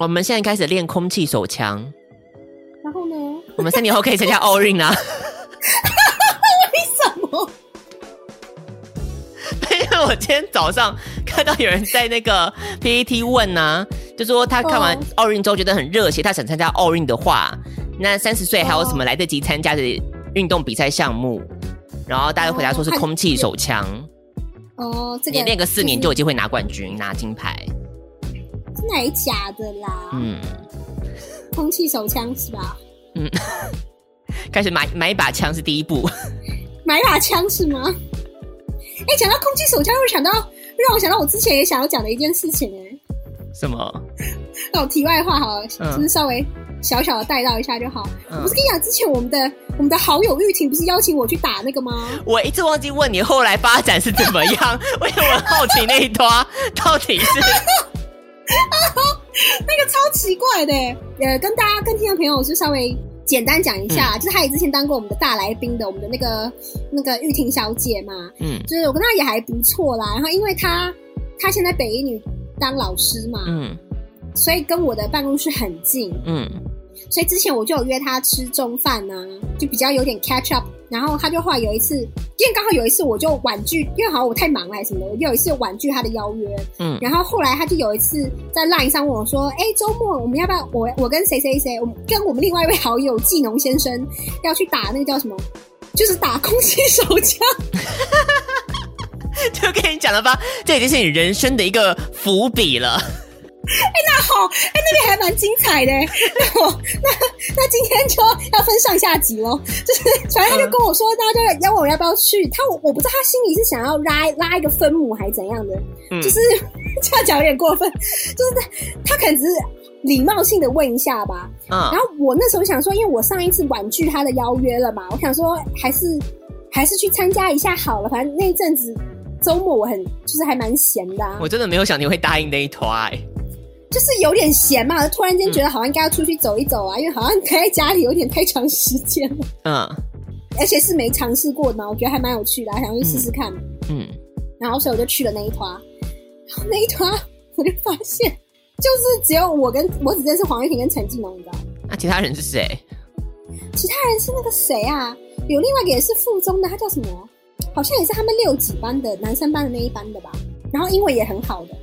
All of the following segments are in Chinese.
我们现在开始练空气手枪，然后呢？我们三年后可以参加奥运啊？为什么？因为我今天早上看到有人在那个 PPT 问啊，就说他看完奥运之后觉得很热血，他想参加奥运的话，那三十岁还有什么来得及参加的运动比赛项目？然后大家回答说是空气手枪。哦，这个你练个四年就有机会拿冠军、拿金牌。真的假的啦？嗯，空气手枪是吧？嗯，开始买买一把枪是第一步，买一把枪是吗？哎、欸，讲到空气手枪，会想到让我想到我之前也想要讲的一件事情哎、欸。什么？那我题外话好了，嗯、就是稍微小小的带到一下就好。嗯、我不是跟你讲，之前我们的我们的好友玉婷不是邀请我去打那个吗？我一直忘记问你后来发展是怎么样，为什么好奇那一段到底是？那个超奇怪的，呃，跟大家跟听众朋友就稍微简单讲一下，嗯、就是他也之前当过我们的大来宾的，我们的那个那个玉婷小姐嘛，嗯，就是我跟她也还不错啦。然后因为她她现在北一女当老师嘛，嗯，所以跟我的办公室很近，嗯。所以之前我就有约他吃中饭呐、啊，就比较有点 catch up。然后他就后来有一次，因为刚好有一次我就婉拒，因为好像我太忙了还是什么的，我就有一次婉拒他的邀约。嗯。然后后来他就有一次在 line 上问我说：“哎，周末我们要不要我我跟谁谁谁，我跟我们另外一位好友季农先生要去打那个叫什么？就是打空气手枪。”就跟你讲了吧，这已经是你人生的一个伏笔了。哎、欸，那好，哎、欸，那边还蛮精彩的。那我那那今天就要分上下集喽。就是反正他就跟我说，大家就要问我要不要去。他我我不知道他心里是想要拉拉一个分母还是怎样的。嗯、就是 这样讲有点过分。就是他可能只是礼貌性的问一下吧。嗯。然后我那时候想说，因为我上一次婉拒他的邀约了嘛，我想说还是还是去参加一下好了。反正那一阵子周末我很就是还蛮闲的、啊。我真的没有想你会答应那一团、欸。就是有点闲嘛，突然间觉得好像应该要出去走一走啊，嗯、因为好像待在家里有点太长时间了。嗯，而且是没尝试过的嘛，我觉得还蛮有趣的，还想去试试看。嗯，然后所以我就去了那一团，然后那一团我就发现，就是只有我跟我只认识黄玉婷跟陈继农，你知道？那、啊、其他人是谁？其他人是那个谁啊？有另外一个也是附中的，他叫什么？好像也是他们六几班的男生班的那一班的吧？然后英文也很好的。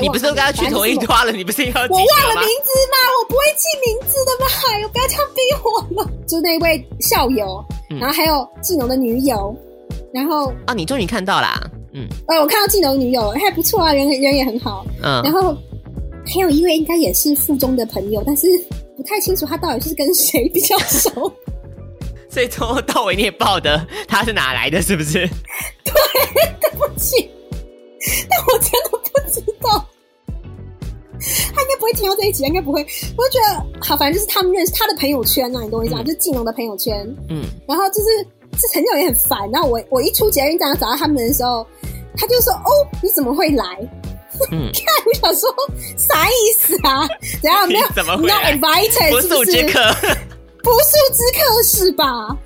你不是都跟他去同一团了？你不是要我忘了名字吗？我不会记名字的嘛！哎呦，不要这样逼我了。就那位校友，嗯、然后还有季农的女友，然后啊，你终于看到啦。嗯，呃，我看到季农女友还不错啊，人人也很好。嗯，然后还有一位应该也是附中的朋友，但是不太清楚他到底是跟谁比较熟。所以从头到尾你也不晓得他是哪来的，是不是？对，对不起，但我真的。不知道，他应该不会听到这一集，应该不会。我就觉得，好，反正就是他们认识他的朋友圈啊，你懂我意思吗？嗯、就是季农的朋友圈。嗯，然后就是是陈教也很烦。然后我我一出捷运站找到他们的时候，他就说：“哦，你怎么会来？” 嗯，看我想说啥意思啊？怎样 没有？怎么会？Not invited？不速之客？不速之客是吧？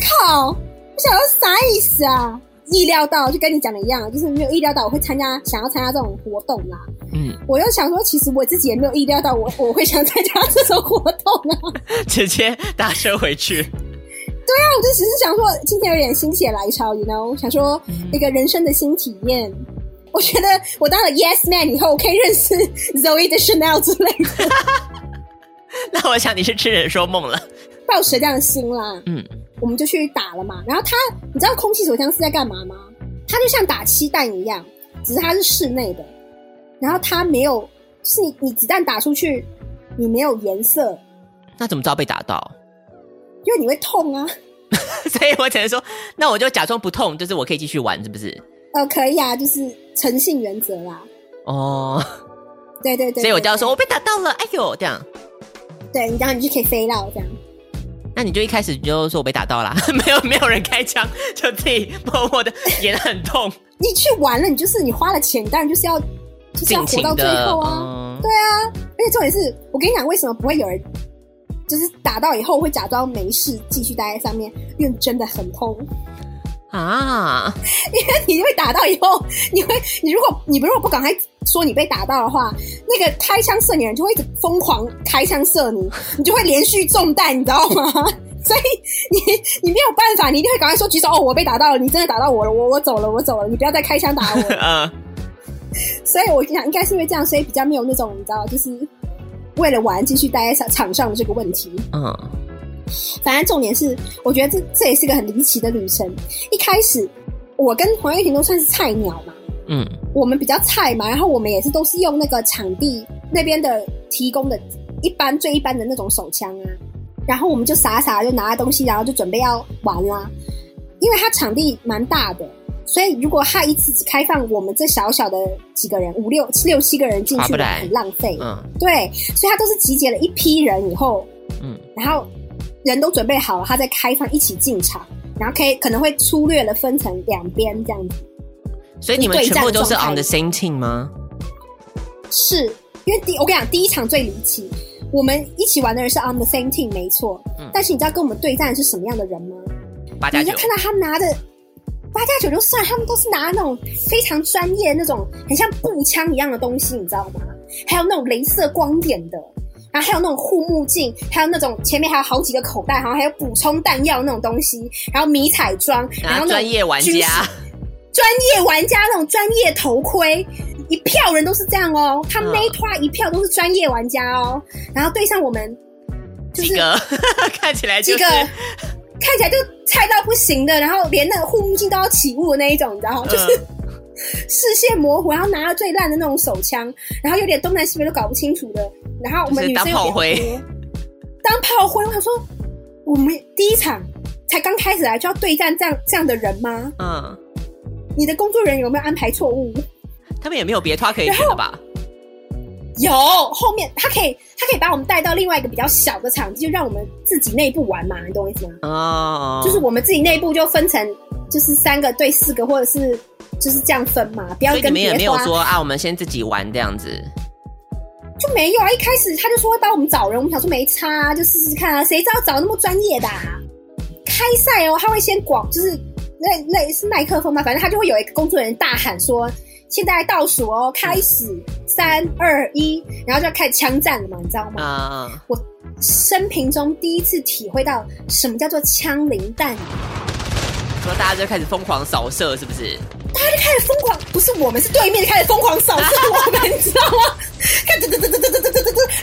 靠！我想说啥意思啊？意料到就跟你讲的一样，就是没有意料到我会参加，想要参加这种活动啦。嗯，我又想说，其实我自己也没有意料到我 我会想参加这种活动啊。直接搭车回去。对啊，我就只是想说，今天有点心血来潮，you know，想说一个人生的新体验。嗯、我觉得 我当了 Yes Man 以后，我可以认识 Zoe Deschanel 之类的。那我想你是痴人说梦了，抱持这样的心啦。嗯。我们就去打了嘛，然后他，你知道空气手枪是在干嘛吗？它就像打气弹一样，只是它是室内的，然后它没有，就是你你子弹打出去，你没有颜色，那怎么知道被打到？因为你会痛啊。所以我只能说，那我就假装不痛，就是我可以继续玩，是不是？呃，可以啊，就是诚信原则啦。哦，对对对，所以我就要说我被打到了，哎呦，这样。对，然后你就可以飞到这样。那你就一开始就说我被打到了，没有没有人开枪，就自己默默的演很痛。你去玩了，你就是你花了钱，当然就是要就是要活到最后啊。嗯、对啊，而且重点是我跟你讲，为什么不会有人就是打到以后会假装没事继续待在上面？因为真的很痛啊！因为你被打到以后，你会你如果你如果不赶快说你被打到的话，那个开枪射你的人就会一直疯狂开枪射你，你就会连续中弹，你知道吗？所以你你没有办法，你一定会赶快说举手哦，我被打到了，你真的打到我了，我我走了，我走了，你不要再开枪打我了。所以我想应该是因为这样，所以比较没有那种你知道，就是为了玩继续待在场上的这个问题。嗯，反正重点是，我觉得这这也是个很离奇的旅程。一开始我跟黄玉婷都算是菜鸟嘛。嗯，我们比较菜嘛，然后我们也是都是用那个场地那边的提供的一般最一般的那种手枪啊，然后我们就傻傻就拿了东西，然后就准备要玩啦。因为它场地蛮大的，所以如果他一次只开放我们这小小的几个人，五六六七个人进去，很浪费。嗯，对，所以他都是集结了一批人以后，嗯，然后人都准备好了，他再开放一起进场，然后可以可能会粗略的分成两边这样子。所以你们全部都是 on the same team 吗？是因为第我跟你讲，第一场最离奇，我们一起玩的人是 on the same team，没错。嗯。但是你知道跟我们对战的是什么样的人吗？八加九。你就看到他们拿的八加九就算，他们都是拿那种非常专业那种很像步枪一样的东西，你知道吗？还有那种镭射光点的，然后还有那种护目镜，还有那种前面还有好几个口袋，好像还有补充弹药那种东西，然后迷彩装，然后专业玩家。专业玩家那种专业头盔，一票人都是这样哦。他们那一团一票都是专业玩家哦。然后对上我们，就是 看起来就是几个看起来就菜到不行的，然后连那个护目镜都要起雾的那一种，你知道吗？就是 视线模糊，然后拿了最烂的那种手枪，然后有点东南西北都搞不清楚的。然后我们女生有点当炮灰，当炮灰。我想说，我们第一场才刚开始来就要对战这样这样的人吗？嗯。你的工作人员有没有安排错误？他们也没有别的可以选的吧？有，后面他可以，他可以把我们带到另外一个比较小的场地，就让我们自己内部玩嘛，你懂我意思吗？哦，就是我们自己内部就分成，就是三个对四个，或者是就是这样分嘛，不要跟别人。你们也没有说啊，我们先自己玩这样子，就没有啊。一开始他就说会帮我们找人，我们想说没差啊，就试试看啊，谁知道找那么专业的啊？开赛哦，他会先广，就是。类类是麦克风嘛，反正他就会有一个工作人员大喊说：“现在倒数哦，开始三二一，然后就要开始枪战了嘛，你知道吗？啊！我生平中第一次体会到什么叫做枪林弹雨。说大家就开始疯狂扫射，是不是？大家就开始疯狂，不是我们，是对面开始疯狂扫射我们，你知道吗？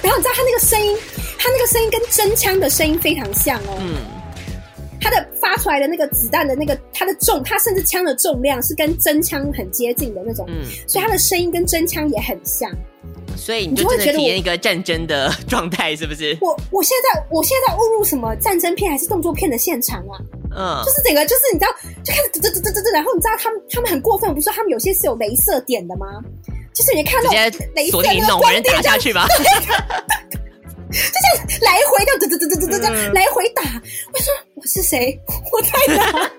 然后你知道他那个声音，他那个声音跟真枪的声音非常像哦。嗯。它的发出来的那个子弹的那个它的重，它甚至枪的重量是跟真枪很接近的那种，嗯，所以它的声音跟真枪也很像，所以你就会觉得体验一个战争的状态，是不是？我我现在我现在误入什么战争片还是动作片的现场啊？嗯，就是整个就是你知道，就开始嘚嘚嘚嘚嘚，然后你知道他们他们很过分，不是说他们有些是有镭射点的吗？就是你看到镭射点那种光点打下去吧？就这样来回的，嘚嘚嘚嘚嘚嘚，来回打。我说我是谁？我在哪？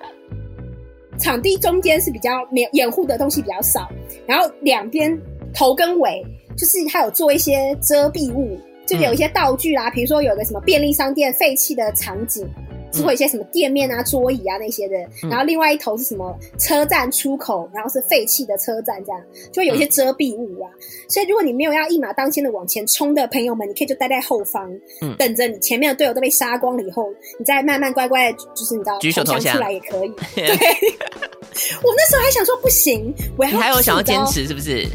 场地中间是比较没有掩护的东西比较少，然后两边头跟尾就是它有做一些遮蔽物，就有一些道具啦，比如说有个什么便利商店废弃的场景。是会有一些什么店面啊、桌椅啊那些的，然后另外一头是什么车站出口，然后是废弃的车站，这样就会有一些遮蔽物啊。所以如果你没有要一马当先的往前冲的朋友们，你可以就待在后方，嗯，等着你前面的队友都被杀光了以后，你再慢慢乖乖的，就是你知道，举手投降出来也可以。对，我那时候还想说不行，我还有想要坚持是不是？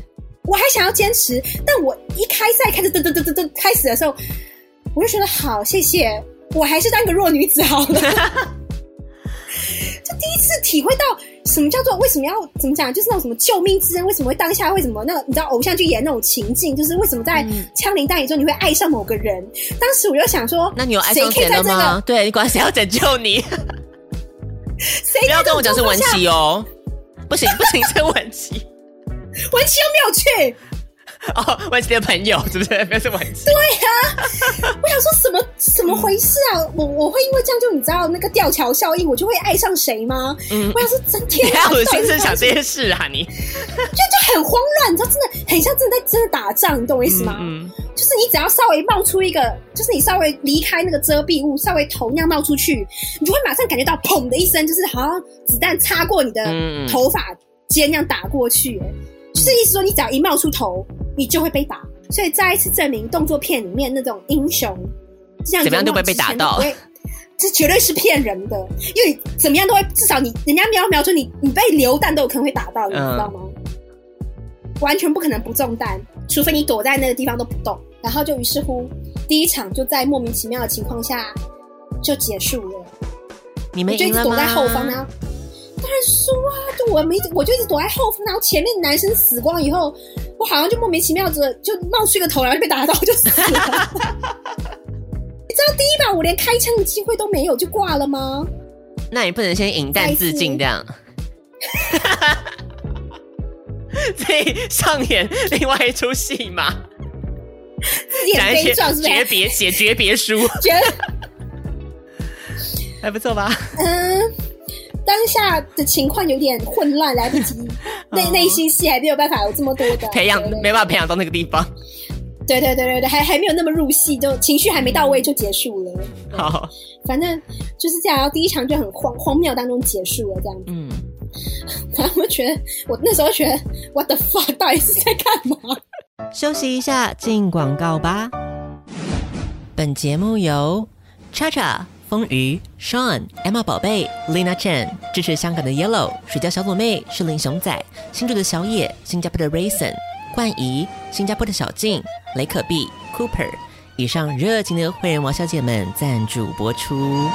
我还想要坚持，但我一开赛开始噔噔噔噔噔开始的时候，我就觉得好，谢谢。我还是当个弱女子好了，就第一次体会到什么叫做为什么要怎么讲，就是那种什么救命之恩，为什么会当下为什么那个你知道偶像剧演那种情境，就是为什么在枪林弹雨中你会爱上某个人？当时我就想说，那你有爱上谁了吗？对，你管谁要拯救你？谁不要跟我讲是文琪哦，不行不行，是文琪，文琪又没有去。哦，文琪的朋友是不是？不是文琪。对呀、啊，我想说什么怎么回事啊？嗯、我我会因为这样就你知道那个吊桥效应，我就会爱上谁吗？嗯，我想说真天啊，我心思想这些事啊，你就就很慌乱，你知道，真的很像真的在真的打仗，你懂我意思吗？嗯，嗯就是你只要稍微冒出一个，就是你稍微离开那个遮蔽物，稍微头那样冒出去，你就会马上感觉到砰的一声，就是好像子弹擦过你的头发尖那样打过去，哎。就是意思说，你只要一冒出头，你就会被打。所以再一次证明，动作片里面那种英雄，怎么样都会被打到。这绝对是骗人的，因为怎么样都会，至少你人家瞄瞄准你，你被流弹都有可能会打到，你知道吗？嗯、完全不可能不中弹，除非你躲在那个地方都不动。然后就于是乎，第一场就在莫名其妙的情况下就结束了。你们就一直躲在后方呢。当然输啊！就我没，我就一直躲在后方，然后前面男生死光以后，我好像就莫名其妙的就冒出一个头，然后就被打到就死了。你知道第一把我连开枪的机会都没有就挂了吗？那你不能先饮弹自尽这样，所以上演另外一出戏嘛？演悲壮 是诀别写诀别书，绝还不错吧？嗯。当下的情况有点混乱，来不及，内内心戏还没有办法有这么多的培养，没办法培养到那个地方。对对对对对，还还没有那么入戏，就情绪还没到位就结束了。好，反正就是这样，然后第一场就很荒荒谬当中结束了，这样子。嗯，然后我觉得，我那时候觉得，What the fuck，到底是在干嘛？休息一下，进广告吧。本节目由 Chacha。风鱼、Sean、Emma 宝贝、Lina Chen 支持香港的 Yellow、水饺小组妹、士林熊仔、新竹的小野、新加坡的 Raisin、冠仪、新加坡的小静、雷可碧、Cooper，以上热情的会员王小姐们赞助播出。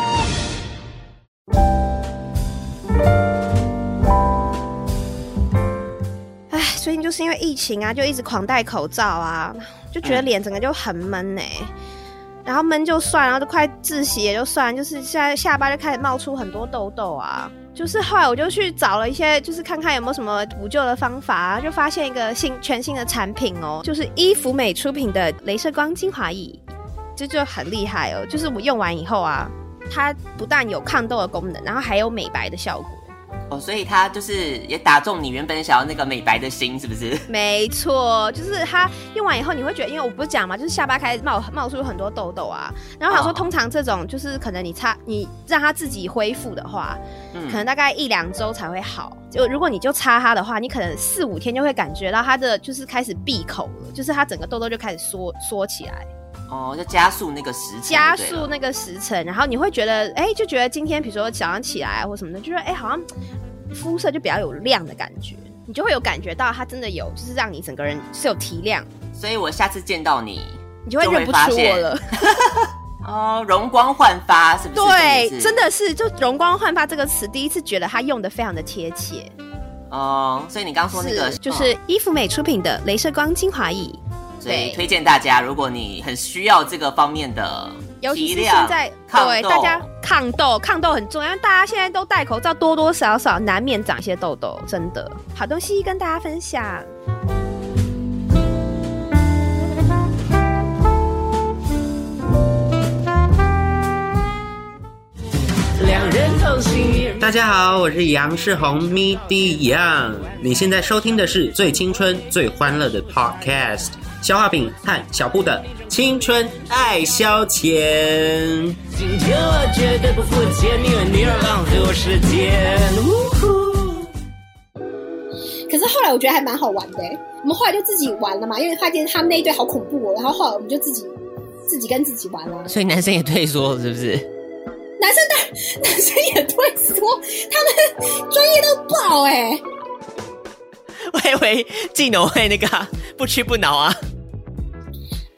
哎，最近就是因为疫情啊，就一直狂戴口罩啊，就觉得脸整个就很闷呢、欸。然后闷就算，然后都快窒息也就算，就是现在下巴就开始冒出很多痘痘啊。就是后来我就去找了一些，就是看看有没有什么补救的方法，就发现一个新全新的产品哦，就是伊芙美出品的镭射光精华液，这就很厉害哦。就是我用完以后啊，它不但有抗痘的功能，然后还有美白的效果。哦，所以它就是也打中你原本想要那个美白的心，是不是？没错，就是它用完以后，你会觉得，因为我不是讲嘛，就是下巴开始冒冒出很多痘痘啊。然后想说，通常这种就是可能你擦你让它自己恢复的话，嗯，可能大概一两周才会好。就如果你就擦它的话，你可能四五天就会感觉到它的就是开始闭口了，就是它整个痘痘就开始缩缩起来。哦，就加速那个时辰，加速那个时辰，然后你会觉得，哎、欸，就觉得今天比如说早上起来或什么的，就说，哎、欸，好像肤色就比较有亮的感觉，你就会有感觉到它真的有，就是让你整个人是有提亮。所以我下次见到你，你就会认不出我了。哦，容光焕发是不是？对，真的是，就容光焕发这个词，第一次觉得它用的非常的贴切。哦，所以你刚刚说那个就是伊芙美出品的镭射光精华液。对，推荐大家，如果你很需要这个方面的，尤其是现在，对大家抗痘，抗痘很重要，大家现在都戴口罩，多多少少难免长一些痘痘，真的。好东西跟大家分享。两人同行。大家好，我是杨世宏，MIDI Young。你现在收听的是最青春、最欢乐的 Podcast。消化饼和小布的青春爱消遣。今天我绝对不付钱，因为你而浪费我时间。可是后来我觉得还蛮好玩的，我们后来就自己玩了嘛，因为发现他们那一队好恐怖哦。然后后来我们就自己自己跟自己玩了。所以男生也退缩了，是不是？男生的 男生也退缩，他们专业到爆哎。我以为技能会那个不屈不挠啊。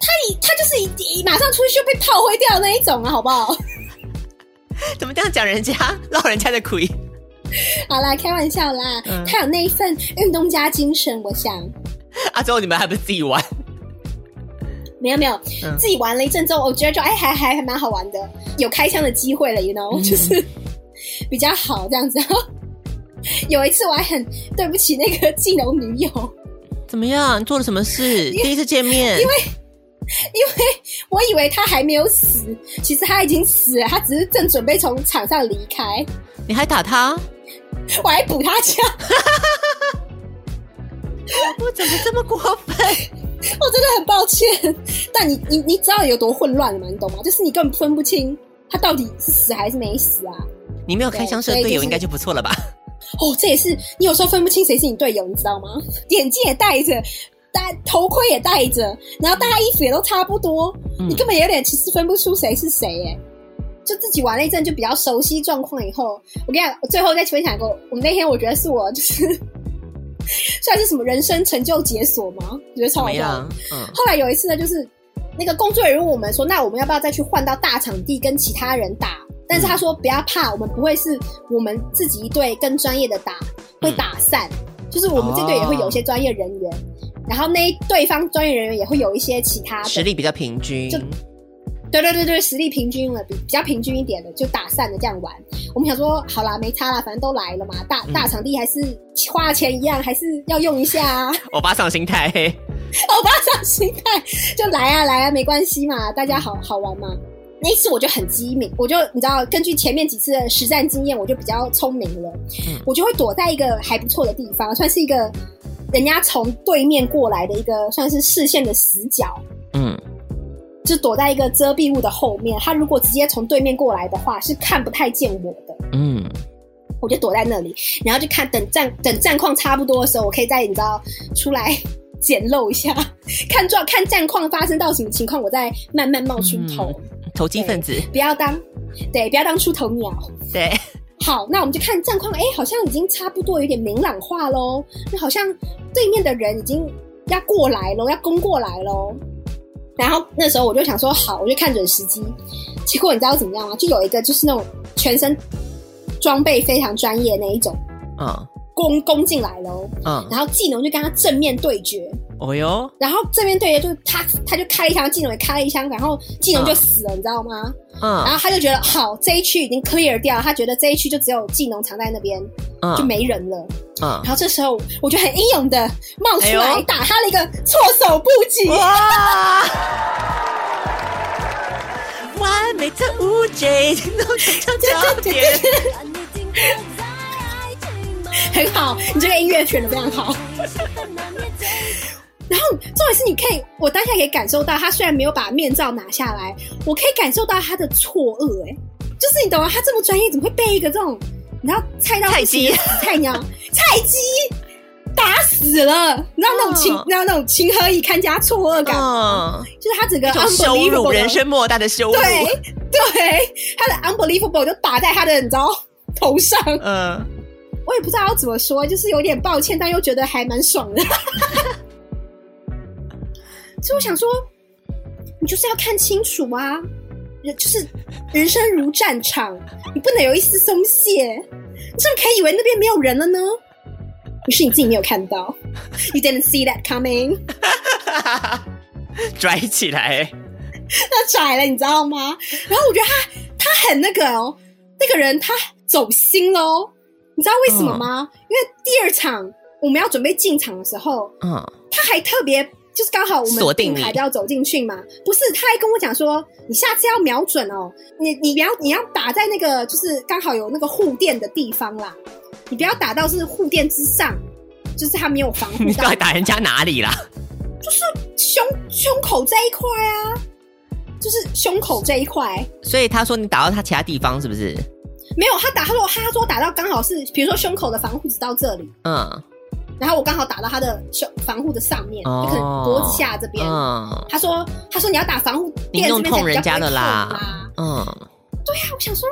他一他就是一一马上出去就被炮灰掉的那一种啊，好不好？怎么这样讲人家，落人家的亏？好啦，开玩笑啦。嗯、他有那一份运动家精神，我想。啊，最后你们还不是自己玩？没有没有，嗯、自己玩了一阵之后，我觉得就哎，还还还蛮好玩的，有开枪的机会了，you know，、嗯、就是比较好这样子。有一次我还很对不起那个技能女友。怎么样？你做了什么事？第一次见面？因为因为我以为他还没有死，其实他已经死了，他只是正准备从场上离开。你还打他？我还补他枪。我怎么这么过分？我真的很抱歉。但你你你知道有多混乱了吗？你懂吗？就是你根本分不清他到底是死还是没死啊。你没有开枪射队友，应该就不错了吧？哦，这也是你有时候分不清谁是你队友，你知道吗？眼镜也戴着，戴头盔也戴着，然后大家衣服也都差不多，嗯、你根本有点其实分不出谁是谁耶。就自己玩了一阵，就比较熟悉状况以后，我跟你讲，我最后再分享一个，我们那天我觉得是我就是 算是什么人生成就解锁吗？我觉得超好笑。嗯。后来有一次呢，就是那个工作人员问我们说，那我们要不要再去换到大场地跟其他人打？但是他说不要怕，我们不会是我们自己一队跟专业的打，会打散，就是我们这队也会有一些专业人员，然后那对方专业人员也会有一些其他的。实力比较平均，就对对对对，实力平均了，比比较平均一点的就打散的这样玩。我们想说好啦，没差啦，反正都来了嘛，大大场地还是花钱一样，还是要用一下啊。欧巴上心态，欧巴上心态，就来啊来啊，没关系嘛，大家好好玩嘛。那一次我就很机敏，我就你知道，根据前面几次的实战经验，我就比较聪明了。嗯，我就会躲在一个还不错的地方，算是一个人家从对面过来的一个算是视线的死角。嗯，就躲在一个遮蔽物的后面。他如果直接从对面过来的话，是看不太见我的。嗯，我就躲在那里，然后就看等战等战况差不多的时候，我可以再你知道出来 捡漏一下，看状看战况发生到什么情况，我再慢慢冒出头。嗯投机分子，不要当，对，不要当出头鸟。对，好，那我们就看战况，哎，好像已经差不多有点明朗化喽。那好像对面的人已经要过来喽，要攻过来喽。然后那时候我就想说，好，我就看准时机。结果你知道怎么样吗？就有一个就是那种全身装备非常专业的那一种，嗯，攻攻进来喽，嗯，然后技能就跟他正面对决。哦哟，然后这边对的就是他，他就开一枪，技能也开了一枪，然后技能就死了，嗯、你知道吗？嗯，然后他就觉得好，这一区已经 clear 掉，他觉得这一区就只有技能藏在那边，嗯、就没人了。嗯，然后这时候我就很英勇的冒出来打他了一个措手不及，哇，完美的无解，很好，你这个音乐选的非常好。然后重点是，你可以，我当下可以感受到，他虽然没有把面罩拿下来，我可以感受到他的错愕。哎，就是你懂吗？他这么专业，怎么会被一个这种，你知道菜刀菜鸡、菜鸟、菜鸡打死了？你知道那种情，你知道那种情何以堪加错愕感吗？就是他整个羞辱，人生莫大的羞辱。对对，他的 unbelievable 就打在他的你知道头上。嗯，我也不知道要怎么说，就是有点抱歉，但又觉得还蛮爽的。所以我想说，你就是要看清楚啊，人就是人生如战场，你不能有一丝松懈。你怎么可以以为那边没有人了呢？于是你自己没有看到，You didn't see that coming，拽起来，他拽了，你知道吗？然后我觉得他他很那个哦，那个人他走心喽，你知道为什么吗？嗯、因为第二场我们要准备进场的时候，嗯，他还特别。就是刚好我们定牌就要走进去嘛，不是？他还跟我讲说，你下次要瞄准哦，你你不要你要打在那个就是刚好有那个护垫的地方啦，你不要打到是护垫之上，就是他没有防护。你到底打人家哪里啦？就是胸胸口这一块啊，就是胸口这一块。所以他说你打到他其他地方是不是？没有，他打他说他说打到刚好是，比如说胸口的防护只到这里，嗯。然后我刚好打到他的胸防护的上面，就可能脖子下这边。嗯，他说：“他说你要打防护垫这边才比较不会痛啦。”嗯，对呀，我想说，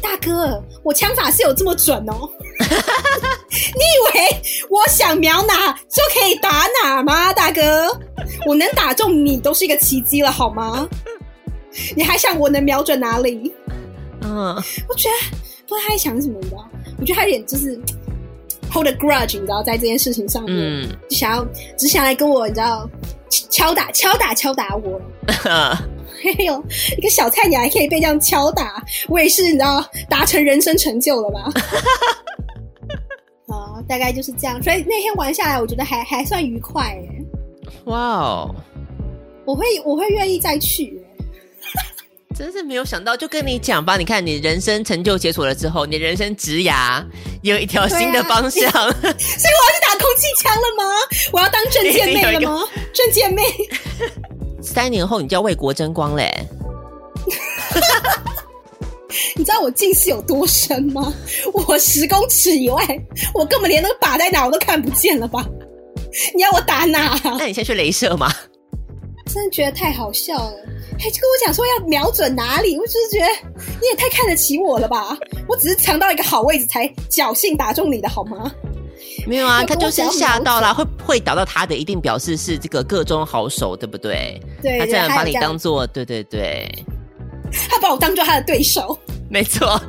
大哥，我枪法是有这么准哦？你以为我想瞄哪就可以打哪吗？大哥，我能打中你都是一个奇迹了，好吗？你还想我能瞄准哪里？嗯，我觉得不知道他在想什么的。我觉得他有点就是 hold a grudge，你知道，在这件事情上面，嗯、就想要只想来跟我，你知道，敲打敲打敲打我。哎呦一个小菜鸟还可以被这样敲打，我也是，你知道，达成人生成就了吧？啊，大概就是这样。所以那天玩下来，我觉得还还算愉快哎。哇哦！我会我会愿意再去。真是没有想到，就跟你讲吧。你看，你人生成就解锁了之后，你人生职涯有一条新的方向。啊、所以我要去打空气枪了吗？我要当政见妹了吗？政见妹。三年后你就要为国争光嘞！你知道我近视有多深吗？我十公尺以外，我根本连那个靶在哪我都看不见了吧？你要我打哪？那你先去镭射吗？真的觉得太好笑了，还就跟我讲说要瞄准哪里，我就是觉得你也太看得起我了吧？我只是抢到一个好位置才侥幸打中你的好吗？没有啊，他就是吓到了，会会打到他的，一定表示是这个各中好手，对不对？对，他这样把你当做，对对对，他把我当做他的对手，没错。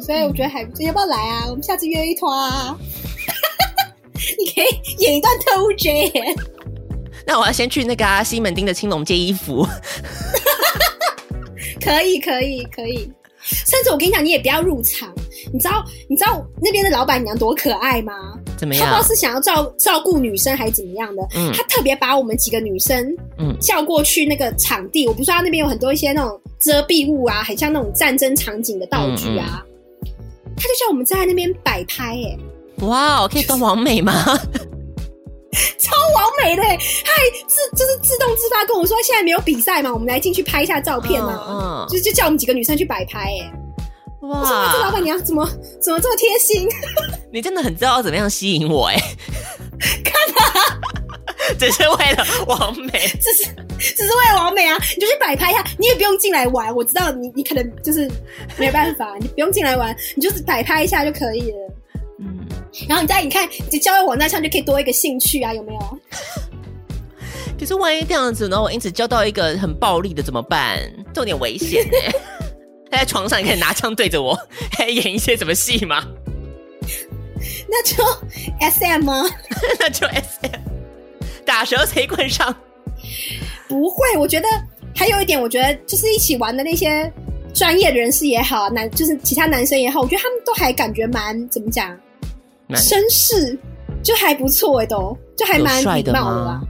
所以我觉得还要不要来啊？我们下次约一团啊！你可以演一段特务 J。那我要先去那个、啊、西门町的青龙借衣服。可以，可以，可以。甚至我跟你讲，你也不要入场。你知道，你知道那边的老板娘多可爱吗？怎么样？他不知道是想要照照顾女生还是怎么样的。嗯。他特别把我们几个女生嗯叫过去那个场地。嗯、我不是说他那边有很多一些那种遮蔽物啊，很像那种战争场景的道具啊。嗯嗯、他就叫我们在那边摆拍、欸，哎，哇，可以当王美吗？超完美的，他还自就是自动自发跟我说，现在没有比赛嘛，我们来进去拍一下照片嘛，嗯，嗯。就就叫我们几个女生去摆拍，哎，哇，我说这老板娘怎么怎么这么贴心？你真的很知道怎么样吸引我，哎，看啊，只是为了完美，只是只是为了完美啊，你就去摆拍一下，你也不用进来玩，我知道你你可能就是没办法，你不用进来玩，你就是摆拍一下就可以了。然后你再你看，你交友网站上就可以多一个兴趣啊，有没有？可是万一这样子呢？我因此交到一个很暴力的怎么办？这有点危险哎！他在床上，你可以拿枪对着我，还演一些什么戏吗？那就 S M 吗？那就 S M，打蛇随棍上。不会，我觉得还有一点，我觉得就是一起玩的那些专业人士也好，男就是其他男生也好，我觉得他们都还感觉蛮怎么讲？绅士就还不错哎，都就还蛮礼貌的啦。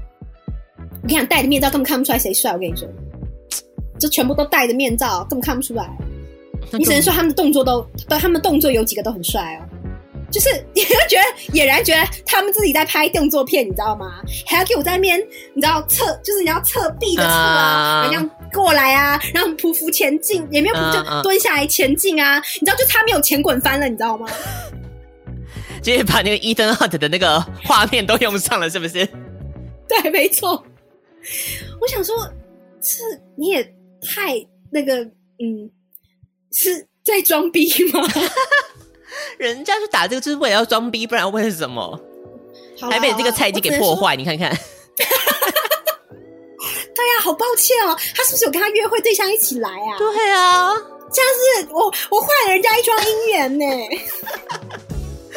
我跟你讲，戴着面罩根本看不出来谁帅。我跟你说，就全部都戴着面罩，根本看不出来。你只能说他们的动作都，都他们动作有几个都很帅哦。就是你会觉得俨然觉得他们自己在拍动作片，你知道吗？还要给我在那边，你知道侧，就是你要侧壁的侧啊，然后这样过来啊，然后匍匐前进，也没有匍就蹲下来前进啊。你知道，就差没有前滚翻了，你知道吗？直接把那个伊登哈特的那个画面都用上了，是不是？对，没错。我想说，这你也太那个，嗯，是在装逼吗？人家是打这个就是为了要装逼，不然为什么？还被这个菜鸡给破坏？你看看。对呀、啊，好抱歉哦。他是不是有跟他约会对象一起来啊？对啊，这样是我我坏了人家一桩姻缘呢。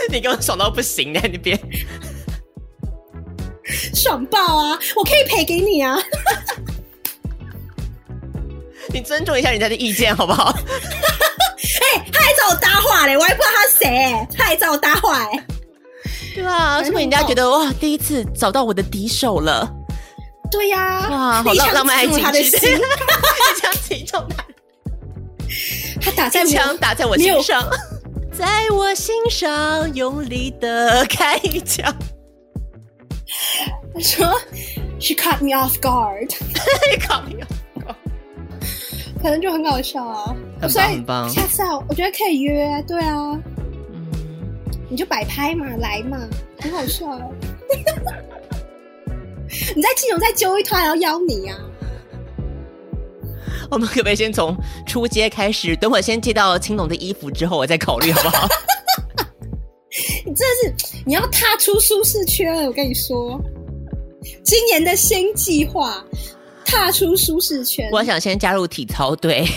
你给我爽到不行在那边，爽爆啊！我可以赔给你啊！你尊重一下人家的意见好不好？哎、欸，他还找我搭话嘞，我还不知道他谁，他还找我搭话哎，对啊，是不是人家觉得哇，第一次找到我的敌手了？对呀、啊，哇，好浪浪漫爱情的心，一枪击中他，他打在枪打在我心上。在我心上用力的开一枪。他 说：“She caught me off guard。”She caught me off guard。可能就很搞笑啊，很棒很棒。下次啊，我觉得可以约，对啊，嗯，你就摆拍嘛，来嘛，很好笑啊。你在基隆再揪一团，要邀你、啊。我们可不可以先从出街开始？等会先借到青龙的衣服之后，我再考虑好不好？你真的是你要踏出舒适圈，我跟你说，今年的新计划，踏出舒适圈。我想先加入体操队。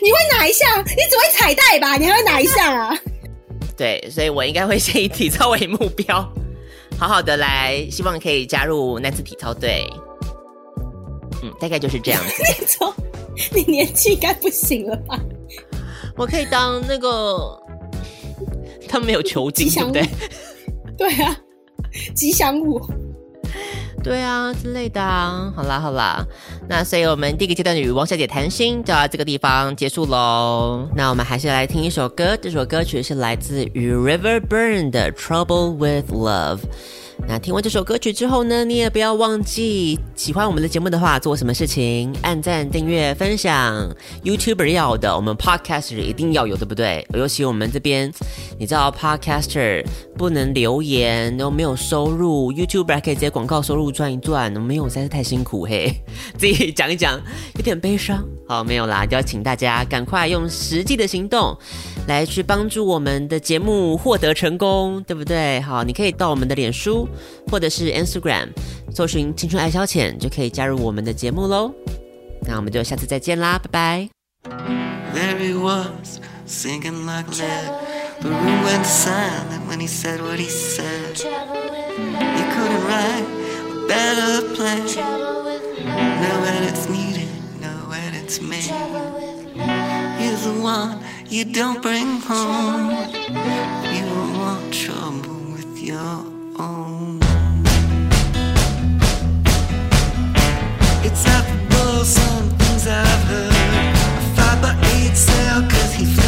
你会哪一项？你只会彩带吧？你还会哪一项啊？对，所以我应该会先以体操为目标，好好的来，希望可以加入男子体操队。嗯，大概就是这样子。你年纪应该不行了吧？我可以当那个，他没有球精，对不对？对啊，吉祥物。对啊，之类的啊。好啦好啦，那所以我们第一个阶段的与王小姐谈心就到这个地方结束喽。那我们还是来听一首歌，这首歌曲是来自于 Riverburn 的《Trouble with Love》。那听完这首歌曲之后呢，你也不要忘记喜欢我们的节目的话，做什么事情？按赞、订阅、分享。YouTuber 要的，我们 Podcaster 一定要有，对不对？尤其我们这边，你知道 Podcaster 不能留言，都没有收入，YouTuber 还可以直接广告收入赚一赚，没有实在是太辛苦嘿。自己讲一讲，有点悲伤。好，没有啦，就要请大家赶快用实际的行动来去帮助我们的节目获得成功，对不对？好，你可以到我们的脸书。或者是 Instagram，搜寻“青春爱消遣就可以加入我们的节目喽。那我们就下次再见啦，拜拜。It's Laughable, some things I've heard. A five by eight cell.